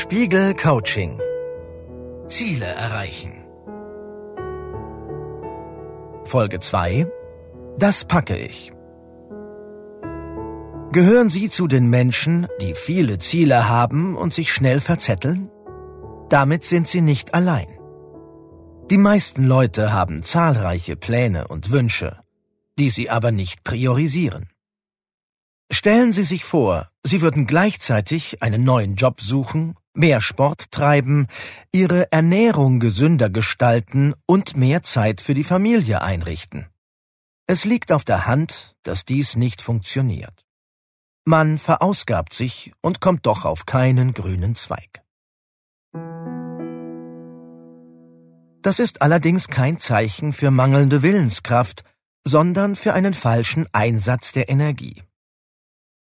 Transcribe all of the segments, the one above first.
Spiegel Coaching. Ziele erreichen. Folge 2. Das packe ich. Gehören Sie zu den Menschen, die viele Ziele haben und sich schnell verzetteln? Damit sind Sie nicht allein. Die meisten Leute haben zahlreiche Pläne und Wünsche, die sie aber nicht priorisieren. Stellen Sie sich vor, Sie würden gleichzeitig einen neuen Job suchen, mehr Sport treiben, Ihre Ernährung gesünder gestalten und mehr Zeit für die Familie einrichten. Es liegt auf der Hand, dass dies nicht funktioniert. Man verausgabt sich und kommt doch auf keinen grünen Zweig. Das ist allerdings kein Zeichen für mangelnde Willenskraft, sondern für einen falschen Einsatz der Energie.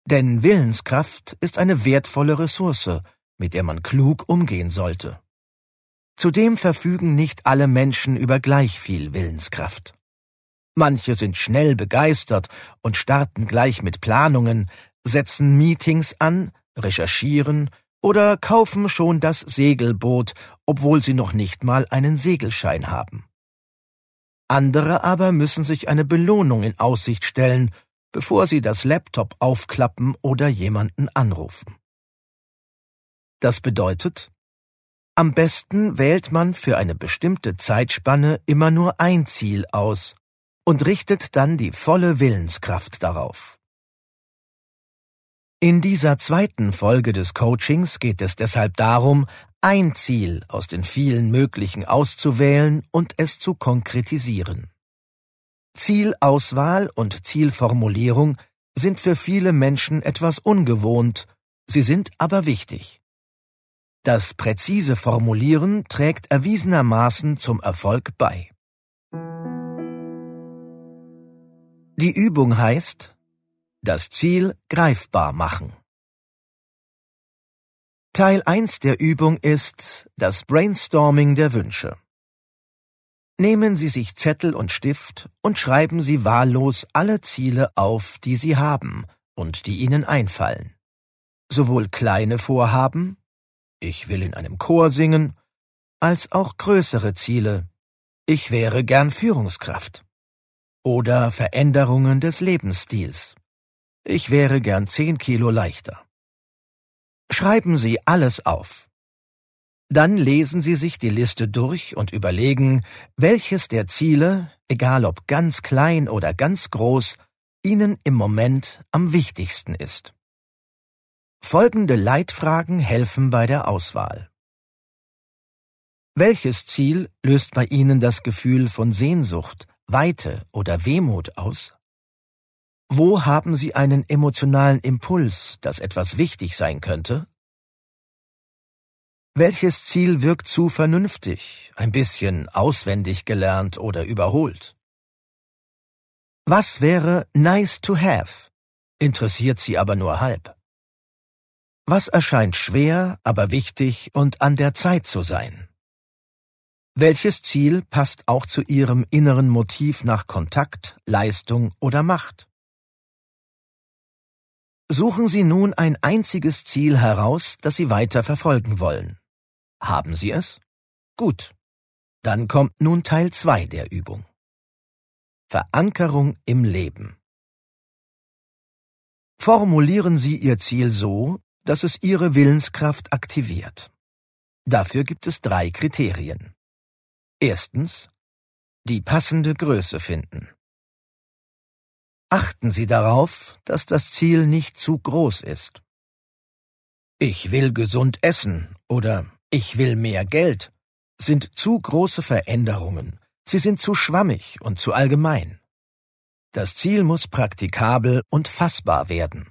Denn Willenskraft ist eine wertvolle Ressource, mit der man klug umgehen sollte. Zudem verfügen nicht alle Menschen über gleich viel Willenskraft. Manche sind schnell begeistert und starten gleich mit Planungen, setzen Meetings an, recherchieren oder kaufen schon das Segelboot, obwohl sie noch nicht mal einen Segelschein haben. Andere aber müssen sich eine Belohnung in Aussicht stellen bevor Sie das Laptop aufklappen oder jemanden anrufen. Das bedeutet, am besten wählt man für eine bestimmte Zeitspanne immer nur ein Ziel aus und richtet dann die volle Willenskraft darauf. In dieser zweiten Folge des Coachings geht es deshalb darum, ein Ziel aus den vielen möglichen auszuwählen und es zu konkretisieren. Zielauswahl und Zielformulierung sind für viele Menschen etwas ungewohnt, sie sind aber wichtig. Das präzise Formulieren trägt erwiesenermaßen zum Erfolg bei. Die Übung heißt Das Ziel greifbar machen. Teil 1 der Übung ist das Brainstorming der Wünsche. Nehmen Sie sich Zettel und Stift und schreiben Sie wahllos alle Ziele auf, die Sie haben und die Ihnen einfallen. Sowohl kleine Vorhaben, ich will in einem Chor singen, als auch größere Ziele, ich wäre gern Führungskraft. Oder Veränderungen des Lebensstils. Ich wäre gern zehn Kilo leichter. Schreiben Sie alles auf. Dann lesen Sie sich die Liste durch und überlegen, welches der Ziele, egal ob ganz klein oder ganz groß, Ihnen im Moment am wichtigsten ist. Folgende Leitfragen helfen bei der Auswahl. Welches Ziel löst bei Ihnen das Gefühl von Sehnsucht, Weite oder Wehmut aus? Wo haben Sie einen emotionalen Impuls, dass etwas wichtig sein könnte? Welches Ziel wirkt zu vernünftig, ein bisschen auswendig gelernt oder überholt? Was wäre nice to have, interessiert Sie aber nur halb? Was erscheint schwer, aber wichtig und an der Zeit zu sein? Welches Ziel passt auch zu Ihrem inneren Motiv nach Kontakt, Leistung oder Macht? Suchen Sie nun ein einziges Ziel heraus, das Sie weiter verfolgen wollen. Haben Sie es? Gut. Dann kommt nun Teil 2 der Übung. Verankerung im Leben. Formulieren Sie Ihr Ziel so, dass es Ihre Willenskraft aktiviert. Dafür gibt es drei Kriterien. Erstens, die passende Größe finden. Achten Sie darauf, dass das Ziel nicht zu groß ist. Ich will gesund essen oder ich will mehr Geld sind zu große Veränderungen, sie sind zu schwammig und zu allgemein. Das Ziel muss praktikabel und fassbar werden.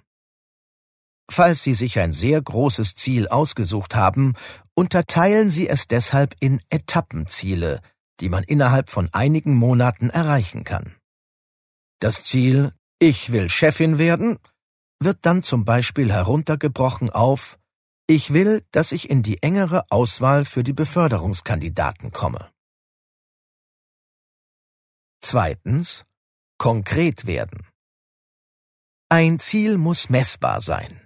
Falls Sie sich ein sehr großes Ziel ausgesucht haben, unterteilen Sie es deshalb in Etappenziele, die man innerhalb von einigen Monaten erreichen kann. Das Ziel Ich will Chefin werden wird dann zum Beispiel heruntergebrochen auf ich will, dass ich in die engere Auswahl für die Beförderungskandidaten komme. Zweitens. Konkret werden. Ein Ziel muss messbar sein.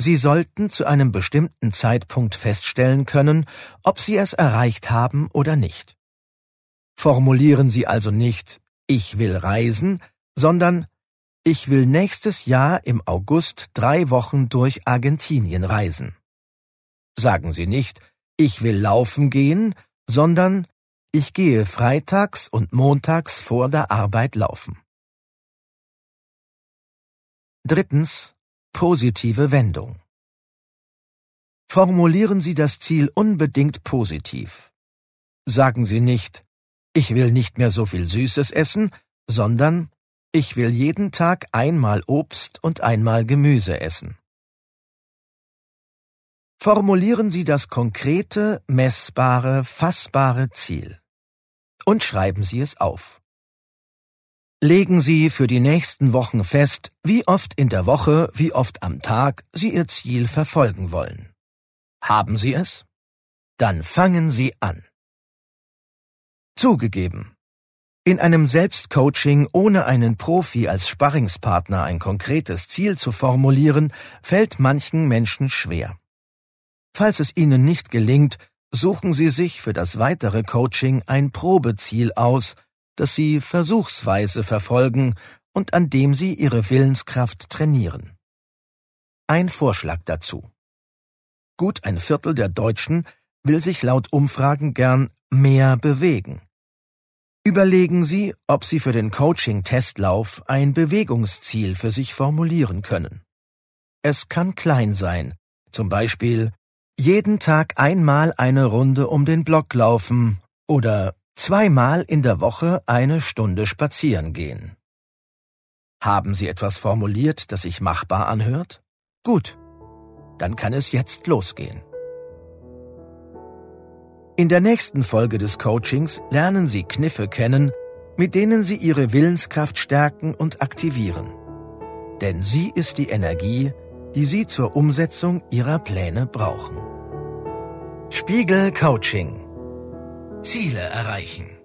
Sie sollten zu einem bestimmten Zeitpunkt feststellen können, ob Sie es erreicht haben oder nicht. Formulieren Sie also nicht Ich will reisen, sondern Ich will nächstes Jahr im August drei Wochen durch Argentinien reisen. Sagen Sie nicht Ich will laufen gehen, sondern Ich gehe freitags und montags vor der Arbeit laufen. Drittens Positive Wendung Formulieren Sie das Ziel unbedingt positiv. Sagen Sie nicht, ich will nicht mehr so viel Süßes essen, sondern ich will jeden Tag einmal Obst und einmal Gemüse essen. Formulieren Sie das konkrete, messbare, fassbare Ziel und schreiben Sie es auf. Legen Sie für die nächsten Wochen fest, wie oft in der Woche, wie oft am Tag Sie Ihr Ziel verfolgen wollen. Haben Sie es? Dann fangen Sie an. Zugegeben. In einem Selbstcoaching ohne einen Profi als Sparringspartner ein konkretes Ziel zu formulieren, fällt manchen Menschen schwer. Falls es Ihnen nicht gelingt, suchen Sie sich für das weitere Coaching ein Probeziel aus, das Sie versuchsweise verfolgen und an dem Sie Ihre Willenskraft trainieren. Ein Vorschlag dazu. Gut ein Viertel der Deutschen will sich laut Umfragen gern mehr bewegen. Überlegen Sie, ob Sie für den Coaching-Testlauf ein Bewegungsziel für sich formulieren können. Es kann klein sein, zum Beispiel jeden Tag einmal eine Runde um den Block laufen oder zweimal in der Woche eine Stunde spazieren gehen. Haben Sie etwas formuliert, das sich machbar anhört? Gut, dann kann es jetzt losgehen. In der nächsten Folge des Coachings lernen Sie Kniffe kennen, mit denen Sie Ihre Willenskraft stärken und aktivieren. Denn sie ist die Energie, die Sie zur Umsetzung Ihrer Pläne brauchen. Spiegel Coaching Ziele erreichen.